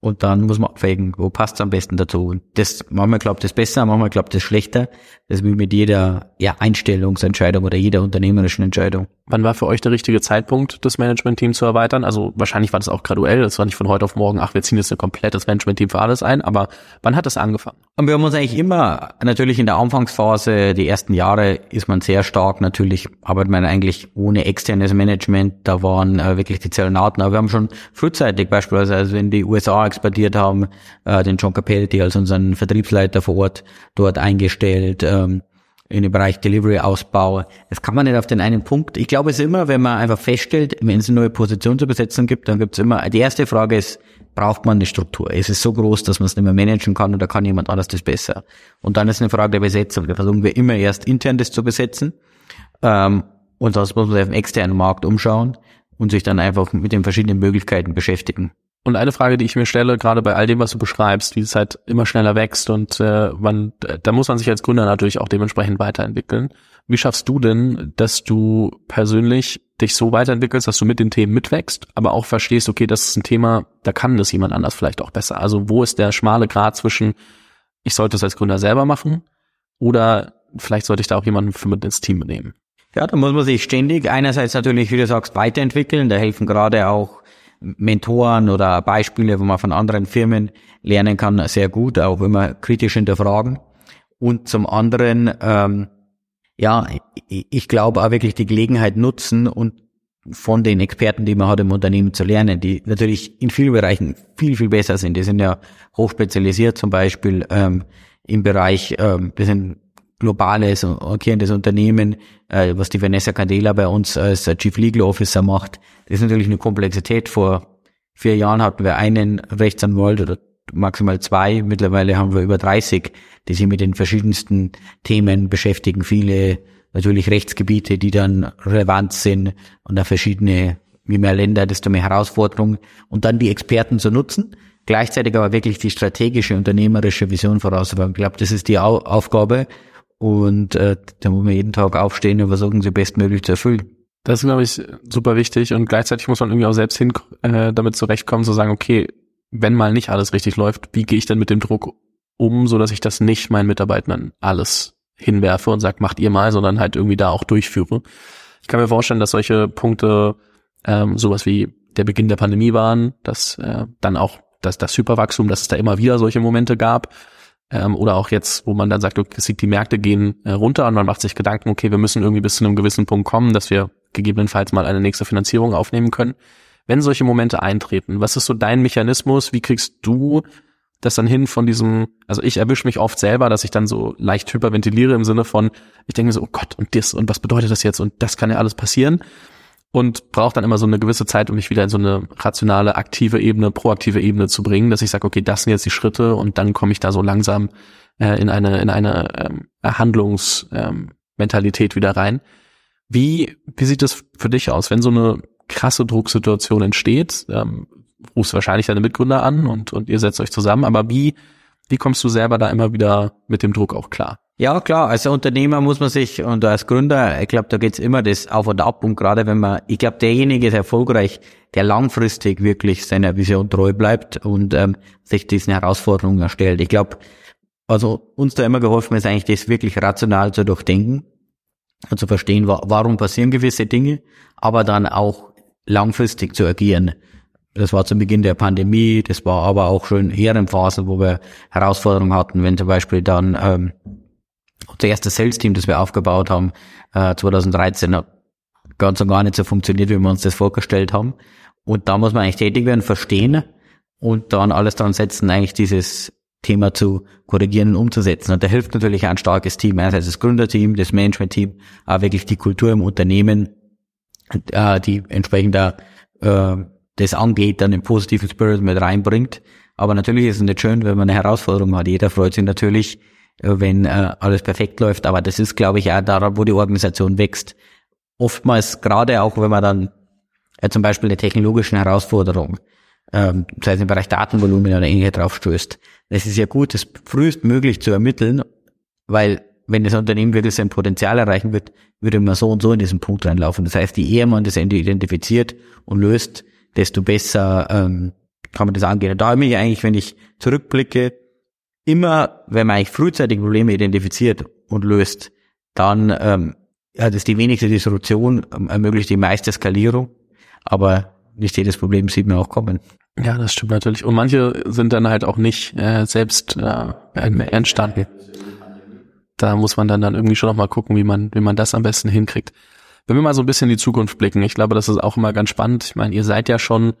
Und dann muss man abwägen, wo passt es am besten dazu. Und das, manchmal klappt das besser, manchmal klappt das schlechter. Das ist wie mit jeder ja, Einstellungsentscheidung oder jeder unternehmerischen Entscheidung. Wann war für euch der richtige Zeitpunkt, das Management-Team zu erweitern? Also wahrscheinlich war das auch graduell. Das war nicht von heute auf morgen, ach, wir ziehen jetzt ein komplettes Management-Team für alles ein. Aber wann hat das angefangen? Und wir haben uns eigentlich immer, natürlich in der Anfangsphase, die ersten Jahre ist man sehr stark, natürlich arbeitet man eigentlich ohne externes Management. Da waren äh, wirklich die Zellenaten. Aber wir haben schon frühzeitig beispielsweise, also in die USA expandiert haben, äh, den John Capelti als unseren Vertriebsleiter vor Ort dort eingestellt. Ähm, in dem Bereich Delivery-Ausbau. Das kann man nicht auf den einen Punkt. Ich glaube es immer, wenn man einfach feststellt, wenn es eine neue Position zu besetzen gibt, dann gibt es immer, die erste Frage ist, braucht man eine Struktur? Ist es so groß, dass man es nicht mehr managen kann oder kann jemand anders das besser? Und dann ist eine Frage der Besetzung. Da versuchen wir immer erst intern das zu besetzen. Ähm, und das muss man auf dem externen Markt umschauen und sich dann einfach mit den verschiedenen Möglichkeiten beschäftigen. Und eine Frage, die ich mir stelle, gerade bei all dem, was du beschreibst, wie es halt immer schneller wächst und äh, man, da muss man sich als Gründer natürlich auch dementsprechend weiterentwickeln. Wie schaffst du denn, dass du persönlich dich so weiterentwickelst, dass du mit den Themen mitwächst, aber auch verstehst, okay, das ist ein Thema, da kann das jemand anders vielleicht auch besser. Also wo ist der schmale Grad zwischen, ich sollte es als Gründer selber machen oder vielleicht sollte ich da auch jemanden für mit ins Team nehmen? Ja, da muss man sich ständig einerseits natürlich, wie du sagst, weiterentwickeln. Da helfen gerade auch Mentoren oder Beispiele, wo man von anderen Firmen lernen kann, sehr gut, auch immer kritisch hinterfragen. Und zum anderen, ähm, ja, ich, glaube auch wirklich die Gelegenheit nutzen und von den Experten, die man hat im Unternehmen zu lernen, die natürlich in vielen Bereichen viel, viel besser sind. Die sind ja hochspezialisiert zum Beispiel ähm, im Bereich, ähm, wir sind globales und agierendes Unternehmen, äh, was die Vanessa Candela bei uns als Chief Legal Officer macht. Das ist natürlich eine Komplexität. Vor vier Jahren hatten wir einen Rechtsanwalt oder maximal zwei. Mittlerweile haben wir über 30, die sich mit den verschiedensten Themen beschäftigen. Viele natürlich Rechtsgebiete, die dann relevant sind und da verschiedene, je mehr Länder, desto mehr Herausforderungen. Und dann die Experten zu nutzen gleichzeitig aber wirklich die strategische, unternehmerische Vision vorauszubauen. Ich glaube, das ist die Aufgabe und äh, da muss man jeden Tag aufstehen und versuchen, sie bestmöglich zu erfüllen. Das ist, glaube ich, super wichtig und gleichzeitig muss man irgendwie auch selbst hin äh, damit zurechtkommen, zu sagen, okay, wenn mal nicht alles richtig läuft, wie gehe ich denn mit dem Druck um, so dass ich das nicht meinen Mitarbeitern alles hinwerfe und sage, macht ihr mal, sondern halt irgendwie da auch durchführe. Ich kann mir vorstellen, dass solche Punkte ähm, sowas wie der Beginn der Pandemie waren, dass äh, dann auch das, das Hyperwachstum, dass es da immer wieder solche Momente gab. Ähm, oder auch jetzt, wo man dann sagt, okay, die Märkte gehen äh, runter und man macht sich Gedanken, okay, wir müssen irgendwie bis zu einem gewissen Punkt kommen, dass wir gegebenenfalls mal eine nächste Finanzierung aufnehmen können. Wenn solche Momente eintreten, was ist so dein Mechanismus? Wie kriegst du das dann hin von diesem, also ich erwische mich oft selber, dass ich dann so leicht hyperventiliere im Sinne von, ich denke so, oh Gott, und das, und was bedeutet das jetzt? Und das kann ja alles passieren und braucht dann immer so eine gewisse Zeit, um mich wieder in so eine rationale, aktive Ebene, proaktive Ebene zu bringen, dass ich sage, okay, das sind jetzt die Schritte und dann komme ich da so langsam äh, in eine in eine ähm, Handlungsmentalität ähm, wieder rein. Wie wie sieht das für dich aus, wenn so eine krasse Drucksituation entsteht? Ähm, rufst wahrscheinlich deine Mitgründer an und und ihr setzt euch zusammen, aber wie wie kommst du selber da immer wieder mit dem Druck auch klar? Ja, klar, als Unternehmer muss man sich und als Gründer, ich glaube, da geht's immer das auf und ab und gerade wenn man, ich glaube, derjenige ist erfolgreich, der langfristig wirklich seiner Vision treu bleibt und ähm, sich diesen Herausforderungen erstellt. Ich glaube, also uns da immer geholfen ist eigentlich, das wirklich rational zu durchdenken zu verstehen, warum passieren gewisse Dinge, aber dann auch langfristig zu agieren. Das war zu Beginn der Pandemie, das war aber auch schon eher in Phasen, wo wir Herausforderungen hatten, wenn zum Beispiel dann ähm, unser erstes Sales-Team, das wir aufgebaut haben, äh, 2013, hat ganz und gar nicht so funktioniert, wie wir uns das vorgestellt haben. Und da muss man eigentlich tätig werden, verstehen und dann alles dran setzen, eigentlich dieses Thema zu korrigieren und umzusetzen. Und da hilft natürlich ein starkes Team, einerseits das Gründerteam, das Management-Team, aber wirklich die Kultur im Unternehmen, äh, die entsprechend äh, das angeht, dann den positiven Spirit mit reinbringt. Aber natürlich ist es nicht schön, wenn man eine Herausforderung hat. Jeder freut sich natürlich, äh, wenn alles perfekt läuft. Aber das ist, glaube ich, auch daran, wo die Organisation wächst. Oftmals, gerade auch wenn man dann zum Beispiel eine technologische Herausforderung, ähm, sei es im Bereich Datenvolumen oder ähnliches draufstößt, das ist ja gut, das frühestmöglich zu ermitteln, weil wenn das Unternehmen wirklich sein Potenzial erreichen wird, würde man so und so in diesen Punkt reinlaufen. Das heißt, je eher man das identifiziert und löst, desto besser ähm, kann man das angehen. Und da habe ich eigentlich, wenn ich zurückblicke, immer, wenn man eigentlich frühzeitig Probleme identifiziert und löst, dann ähm, ja, das ist die wenigste Disruption, ähm, ermöglicht die meiste Skalierung, aber nicht jedes Problem sieht man auch kommen. Ja, das stimmt natürlich. Und manche sind dann halt auch nicht äh, selbst äh, entstanden. Da muss man dann, dann irgendwie schon noch mal gucken, wie man, wie man das am besten hinkriegt. Wenn wir mal so ein bisschen in die Zukunft blicken, ich glaube, das ist auch immer ganz spannend. Ich meine, ihr seid ja schon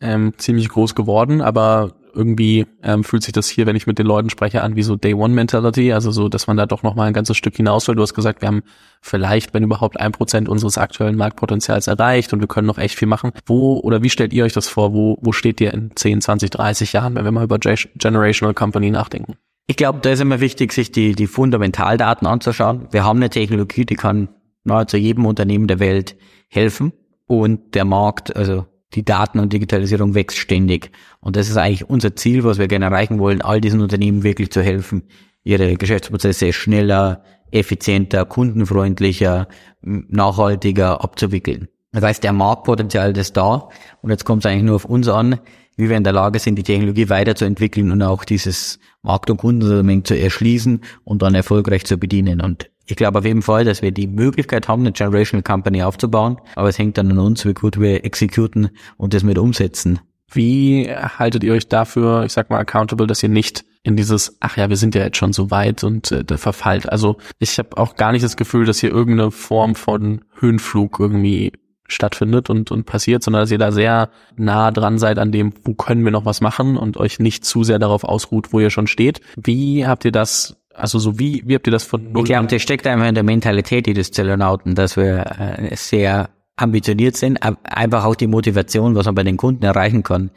ähm, ziemlich groß geworden, aber irgendwie ähm, fühlt sich das hier, wenn ich mit den Leuten spreche, an wie so Day One Mentality, also so, dass man da doch noch mal ein ganzes Stück hinaus will. Du hast gesagt, wir haben vielleicht, wenn überhaupt ein Prozent unseres aktuellen Marktpotenzials erreicht und wir können noch echt viel machen. Wo oder wie stellt ihr euch das vor? Wo, wo steht ihr in 10, 20, 30 Jahren, wenn wir mal über Generational Company nachdenken? Ich glaube, da ist immer wichtig, sich die, die Fundamentaldaten anzuschauen. Wir haben eine Technologie, die kann nahezu jedem Unternehmen der Welt helfen und der Markt, also die Daten- und Digitalisierung wächst ständig. Und das ist eigentlich unser Ziel, was wir gerne erreichen wollen, all diesen Unternehmen wirklich zu helfen, ihre Geschäftsprozesse schneller, effizienter, kundenfreundlicher, nachhaltiger abzuwickeln. Das heißt, der Marktpotenzial ist da und jetzt kommt es eigentlich nur auf uns an, wie wir in der Lage sind, die Technologie weiterzuentwickeln und auch dieses Markt- und Kundensegment zu erschließen und dann erfolgreich zu bedienen. Und ich glaube auf jeden Fall, dass wir die Möglichkeit haben, eine Generational Company aufzubauen, aber es hängt dann an uns, wie gut wir exekuten und das mit umsetzen. Wie haltet ihr euch dafür, ich sag mal, accountable, dass ihr nicht in dieses, ach ja, wir sind ja jetzt schon so weit und äh, verfallt. Also ich habe auch gar nicht das Gefühl, dass hier irgendeine Form von Höhenflug irgendwie stattfindet und, und passiert, sondern dass ihr da sehr nah dran seid an dem, wo können wir noch was machen und euch nicht zu sehr darauf ausruht, wo ihr schon steht. Wie habt ihr das also so wie, wie habt ihr das von null? Ich glaube, das steckt einfach in der Mentalität des Zellonauten, dass wir äh, sehr ambitioniert sind, einfach auch die Motivation, was man bei den Kunden erreichen kann.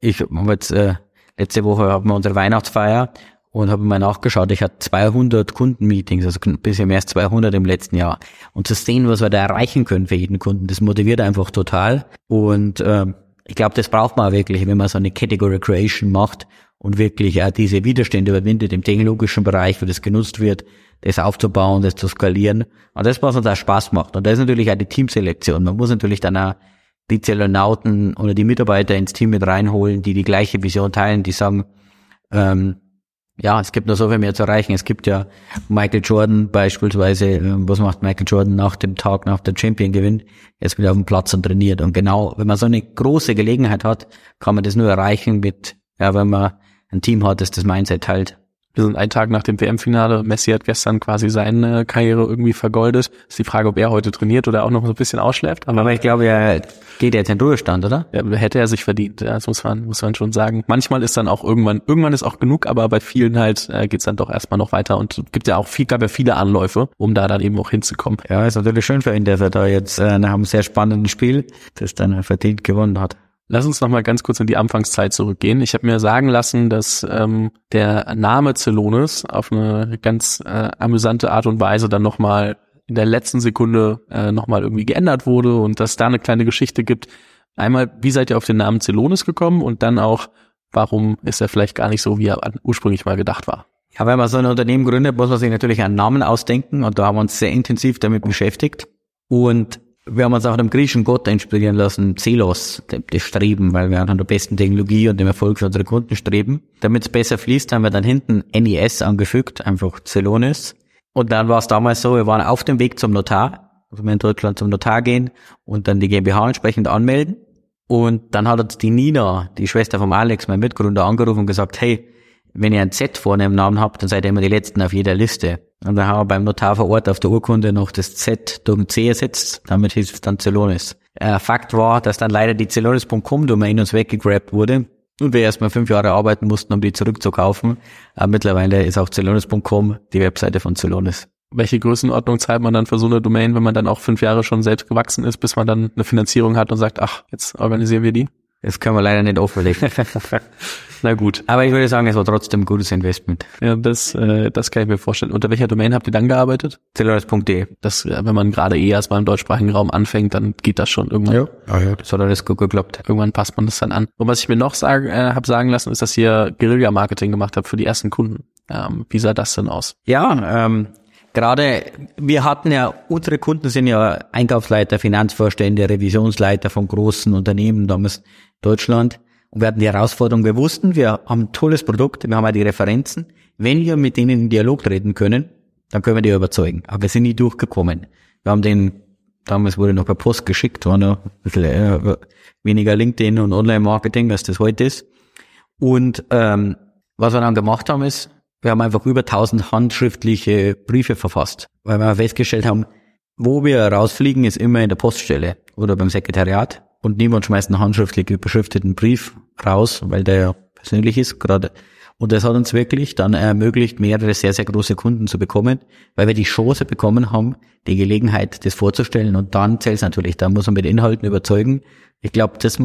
Ich habe jetzt äh, letzte Woche haben wir unsere Weihnachtsfeier und habe mal nachgeschaut, ich hatte 200 Kundenmeetings, also ein bisschen mehr als 200 im letzten Jahr. Und zu sehen, was wir da erreichen können für jeden Kunden, das motiviert einfach total. Und äh, ich glaube, das braucht man wirklich, wenn man so eine Category Creation macht und wirklich auch diese Widerstände überwindet im technologischen Bereich, wo das genutzt wird, das aufzubauen, das zu skalieren. Und das, was uns auch Spaß macht. Und das ist natürlich auch die Teamselektion. Man muss natürlich dann auch die Zellonauten oder die Mitarbeiter ins Team mit reinholen, die die gleiche Vision teilen, die sagen, ähm, ja, es gibt noch so viel mehr zu erreichen. Es gibt ja Michael Jordan beispielsweise, ähm, was macht Michael Jordan nach dem Tag, nach dem Champion-Gewinn? Er ist wieder auf dem Platz und trainiert. Und genau, wenn man so eine große Gelegenheit hat, kann man das nur erreichen mit, ja, wenn man ein Team hat, das das Mindset teilt. Wir sind einen Tag nach dem WM-Finale. Messi hat gestern quasi seine Karriere irgendwie vergoldet. Ist die Frage, ob er heute trainiert oder auch noch so ein bisschen ausschläft. Aber, Aber ich glaube, er geht jetzt in Ruhestand, oder? Ja, hätte er sich verdient. Ja, das muss man, muss man schon sagen. Manchmal ist dann auch irgendwann, irgendwann ist auch genug, aber bei vielen halt äh, geht's dann doch erstmal noch weiter und gibt ja auch viel, gab ja viele Anläufe, um da dann eben auch hinzukommen. Ja, ist natürlich schön für ihn, dass er da jetzt äh, nach einem sehr spannenden Spiel das dann verdient gewonnen hat. Lass uns noch mal ganz kurz in die Anfangszeit zurückgehen. Ich habe mir sagen lassen, dass ähm, der Name Zelonis auf eine ganz äh, amüsante Art und Weise dann noch mal in der letzten Sekunde äh, noch mal irgendwie geändert wurde und dass da eine kleine Geschichte gibt. Einmal, wie seid ihr auf den Namen Zelonis gekommen und dann auch, warum ist er vielleicht gar nicht so, wie er ursprünglich mal gedacht war? Ja, wenn man so ein Unternehmen gründet, muss man sich natürlich einen Namen ausdenken und da haben wir uns sehr intensiv damit beschäftigt. Und wir haben uns auch dem griechischen Gott inspirieren lassen, Zelos, das Streben, weil wir an der besten Technologie und dem Erfolg für unsere Kunden streben. Damit es besser fließt, haben wir dann hinten NES angefügt, einfach Zelonis. Und dann war es damals so, wir waren auf dem Weg zum Notar, also wir in Deutschland zum Notar gehen und dann die GmbH entsprechend anmelden. Und dann hat uns die Nina, die Schwester vom Alex, mein Mitgründer, angerufen und gesagt, hey, wenn ihr ein Z vorne im Namen habt, dann seid ihr immer die Letzten auf jeder Liste. Und dann haben wir beim Notar vor Ort auf der Urkunde noch das Z durch C ersetzt, damit hieß es dann Celonis. Äh, Fakt war, dass dann leider die Celonis.com-Domain uns weggegrabt wurde und wir erstmal fünf Jahre arbeiten mussten, um die zurückzukaufen. Aber mittlerweile ist auch Celonis.com die Webseite von Celonis. Welche Größenordnung zahlt man dann für so eine Domain, wenn man dann auch fünf Jahre schon selbst gewachsen ist, bis man dann eine Finanzierung hat und sagt, ach, jetzt organisieren wir die? Das können wir leider nicht offenlegen. Na gut. Aber ich würde sagen, es war trotzdem ein gutes Investment. Ja, das, äh, das kann ich mir vorstellen. Unter welcher Domain habt ihr dann gearbeitet? Celoris.de. Das, wenn man gerade eh erst mal im deutschsprachigen Raum anfängt, dann geht das schon irgendwann. Ja, ah, ja. das hat alles gut geklappt. Irgendwann passt man das dann an. Und was ich mir noch sagen, äh, habe sagen lassen, ist, dass ihr Guerilla-Marketing gemacht habt für die ersten Kunden. Ähm, wie sah das denn aus? Ja, ähm, gerade wir hatten ja, unsere Kunden sind ja Einkaufsleiter, Finanzvorstände, Revisionsleiter von großen Unternehmen damals Deutschland. Und wir hatten die Herausforderung, wir wussten, wir haben ein tolles Produkt, wir haben auch die Referenzen. Wenn wir mit denen in Dialog treten können, dann können wir die überzeugen. Aber wir sind nie durchgekommen. Wir haben den, damals wurde noch per Post geschickt, war noch ein bisschen äh, weniger LinkedIn und Online-Marketing, als das heute ist. Und ähm, was wir dann gemacht haben, ist, wir haben einfach über 1000 handschriftliche Briefe verfasst, weil wir festgestellt haben, wo wir rausfliegen, ist immer in der Poststelle oder beim Sekretariat und niemand schmeißt einen handschriftlich beschrifteten Brief raus, weil der ja persönlich ist gerade. Und das hat uns wirklich dann ermöglicht, mehrere sehr, sehr große Kunden zu bekommen, weil wir die Chance bekommen haben, die Gelegenheit, das vorzustellen. Und dann zählt es natürlich, da muss man mit Inhalten überzeugen. Ich glaube, das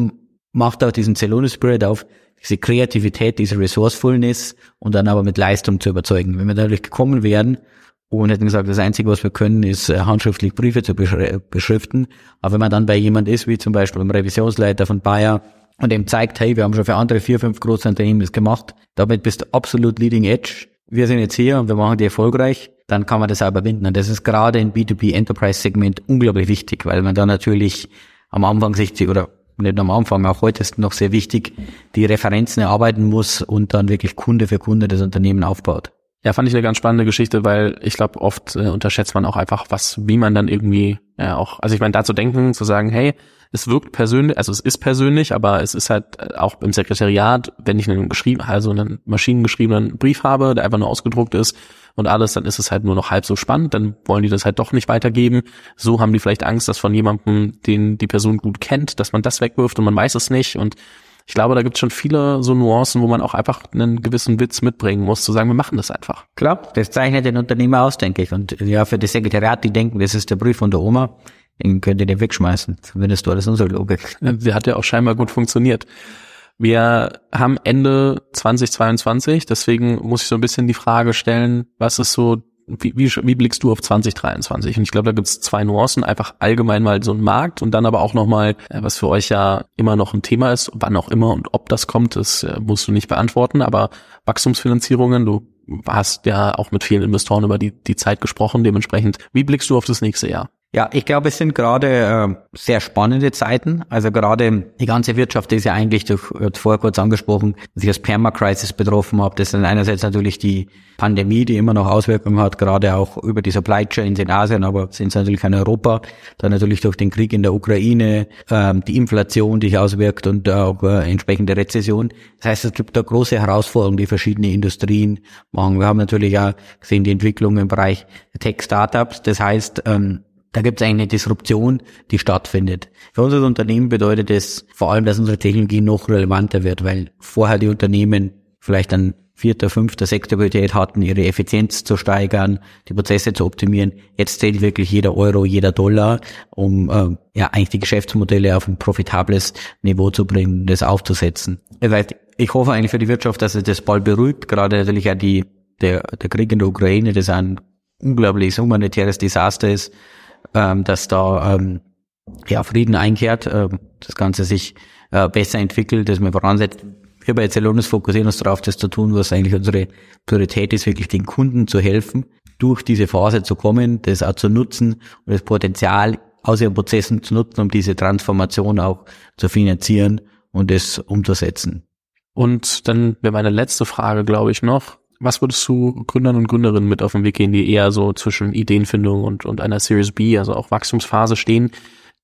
macht auch diesen Celonis Spirit auf, diese Kreativität, diese Resourcefulness und dann aber mit Leistung zu überzeugen. Wenn wir dadurch gekommen wären und hätten gesagt, das Einzige, was wir können, ist äh, handschriftlich Briefe zu beschriften. Aber wenn man dann bei jemand ist, wie zum Beispiel beim Revisionsleiter von Bayer, und dem zeigt, hey, wir haben schon für andere vier, fünf große Unternehmen das gemacht, damit bist du absolut leading edge. Wir sind jetzt hier und wir machen die erfolgreich, dann kann man das auch überwinden. Und das ist gerade im B2B Enterprise Segment unglaublich wichtig, weil man da natürlich am Anfang sich, oder nicht am Anfang, auch heute ist noch sehr wichtig, die Referenzen erarbeiten muss und dann wirklich Kunde für Kunde das Unternehmen aufbaut. Ja, fand ich eine ganz spannende Geschichte, weil ich glaube, oft äh, unterschätzt man auch einfach, was, wie man dann irgendwie ja auch, also ich meine, da zu denken, zu sagen, hey, es wirkt persönlich, also es ist persönlich, aber es ist halt äh, auch im Sekretariat, wenn ich einen geschrieben, also einen maschinengeschriebenen Brief habe, der einfach nur ausgedruckt ist und alles, dann ist es halt nur noch halb so spannend, dann wollen die das halt doch nicht weitergeben. So haben die vielleicht Angst, dass von jemandem, den die Person gut kennt, dass man das wegwirft und man weiß es nicht und ich glaube, da gibt es schon viele so Nuancen, wo man auch einfach einen gewissen Witz mitbringen muss, zu sagen, wir machen das einfach. Klar, das zeichnet den Unternehmer aus, denke ich. Und ja, für das Sekretariat, die denken, das ist der Brief von der Oma, den könnt ihr den wegschmeißen. Zumindest war das unsere Logik. Der hat ja auch scheinbar gut funktioniert. Wir haben Ende 2022, deswegen muss ich so ein bisschen die Frage stellen, was ist so wie, wie, wie blickst du auf 2023? Und ich glaube, da gibt's zwei Nuancen. Einfach allgemein mal so ein Markt und dann aber auch nochmal, äh, was für euch ja immer noch ein Thema ist, wann auch immer und ob das kommt, das äh, musst du nicht beantworten. Aber Wachstumsfinanzierungen, du hast ja auch mit vielen Investoren über die, die Zeit gesprochen. Dementsprechend, wie blickst du auf das nächste Jahr? Ja, ich glaube, es sind gerade äh, sehr spannende Zeiten. Also gerade die ganze Wirtschaft ist ja eigentlich durch, vorher kurz angesprochen, dass ich das Perma-Crisis betroffen habe. Das ist einerseits natürlich die Pandemie, die immer noch Auswirkungen hat, gerade auch über die Supply Chains in Asien, aber sind es natürlich in Europa. Dann natürlich durch den Krieg in der Ukraine, ähm, die Inflation, die sich auswirkt und auch äh, entsprechende Rezession. Das heißt, es gibt da große Herausforderungen, die verschiedene Industrien machen. Wir haben natürlich auch gesehen die Entwicklung im Bereich Tech-Startups. Das heißt, ähm, da gibt es eigentlich eine Disruption, die stattfindet. Für unser Unternehmen bedeutet es vor allem, dass unsere Technologie noch relevanter wird, weil vorher die Unternehmen vielleicht an vierter, fünfter, sechster Priorität hatten, ihre Effizienz zu steigern, die Prozesse zu optimieren. Jetzt zählt wirklich jeder Euro, jeder Dollar, um äh, ja eigentlich die Geschäftsmodelle auf ein profitables Niveau zu bringen, das aufzusetzen. Das heißt, ich hoffe eigentlich für die Wirtschaft, dass es das bald beruhigt, gerade natürlich auch die, der, der Krieg in der Ukraine, das ein unglaubliches humanitäres Desaster ist, ähm, dass da ähm, ja, Frieden einkehrt, äh, das Ganze sich äh, besser entwickelt, dass wir voransetzt. Wir bei Celonis fokussieren uns darauf, das zu tun, was eigentlich unsere Priorität ist, wirklich den Kunden zu helfen, durch diese Phase zu kommen, das auch zu nutzen und das Potenzial aus ihren Prozessen zu nutzen, um diese Transformation auch zu finanzieren und es umzusetzen. Und dann wäre meine letzte Frage, glaube ich, noch. Was würdest du Gründern und Gründerinnen mit auf den Weg gehen, die eher so zwischen Ideenfindung und, und einer Series B, also auch Wachstumsphase stehen,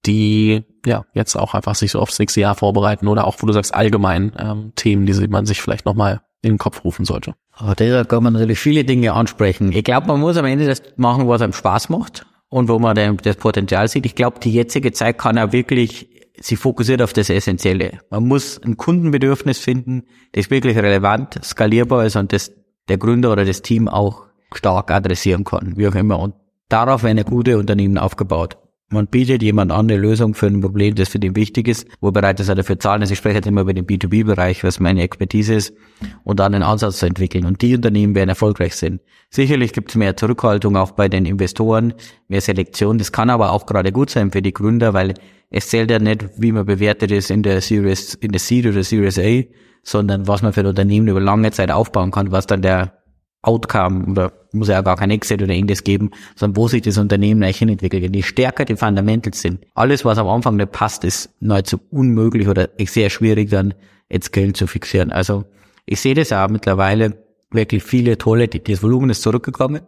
die ja jetzt auch einfach sich so aufs nächste Jahr vorbereiten oder auch, wo du sagst, allgemein ähm, Themen, die man sich vielleicht nochmal in den Kopf rufen sollte? Oh, da kann man natürlich viele Dinge ansprechen. Ich glaube, man muss am Ende das machen, was einem Spaß macht und wo man das Potenzial sieht. Ich glaube, die jetzige Zeit kann auch wirklich sie fokussiert auf das Essentielle. Man muss ein Kundenbedürfnis finden, das wirklich relevant, skalierbar ist und das der Gründer oder das Team auch stark adressieren kann, wie auch immer. Und darauf werden gute Unternehmen aufgebaut. Man bietet jemand an eine Lösung für ein Problem, das für den wichtig ist, wo bereit ist er dafür zahlen. Also ich spreche jetzt immer über den B2B-Bereich, was meine Expertise ist, und dann einen Ansatz zu entwickeln. Und die Unternehmen werden erfolgreich sein. Sicherlich gibt es mehr Zurückhaltung auch bei den Investoren, mehr Selektion. Das kann aber auch gerade gut sein für die Gründer, weil es zählt ja nicht, wie man bewertet ist in der Series, in der Seed oder Series A, sondern was man für ein Unternehmen über lange Zeit aufbauen kann, was dann der Outcome oder muss ja gar kein Exit oder ähnliches geben, sondern wo sich das Unternehmen eigentlich hinentwickelt. Je stärker die Fundamentals sind, alles, was am Anfang nicht passt, ist nahezu unmöglich oder sehr schwierig dann jetzt Geld zu fixieren. Also ich sehe das auch mittlerweile wirklich viele tolle, das Volumen ist zurückgekommen,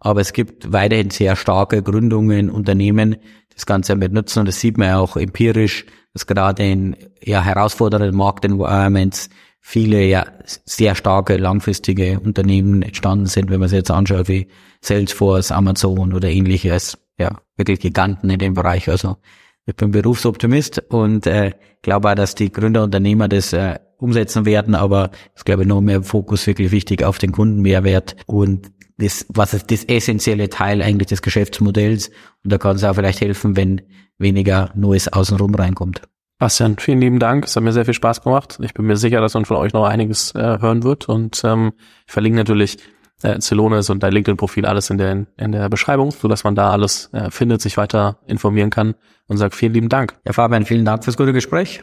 aber es gibt weiterhin sehr starke Gründungen, Unternehmen, das Ganze mit nutzen und das sieht man ja auch empirisch, dass gerade in ja, herausfordernden Marktenvironments viele ja sehr starke langfristige Unternehmen entstanden sind, wenn man sich jetzt anschaut wie Salesforce, Amazon oder ähnliches, ja, wirklich Giganten in dem Bereich. Also ich bin Berufsoptimist und äh, glaube auch, dass die Gründerunternehmer das äh, umsetzen werden, aber es glaube ich noch mehr Fokus wirklich wichtig auf den Kundenmehrwert und das, was ist das essentielle Teil eigentlich des Geschäftsmodells und da kann es auch vielleicht helfen, wenn weniger Neues außenrum reinkommt. Bastian, vielen lieben Dank. Es hat mir sehr viel Spaß gemacht. Ich bin mir sicher, dass man von euch noch einiges äh, hören wird. Und ähm, ich verlinke natürlich äh, Celones und dein LinkedIn-Profil alles in der, in der Beschreibung, so dass man da alles äh, findet, sich weiter informieren kann und sagt vielen lieben Dank. Ja, Fabian, vielen Dank fürs gute Gespräch.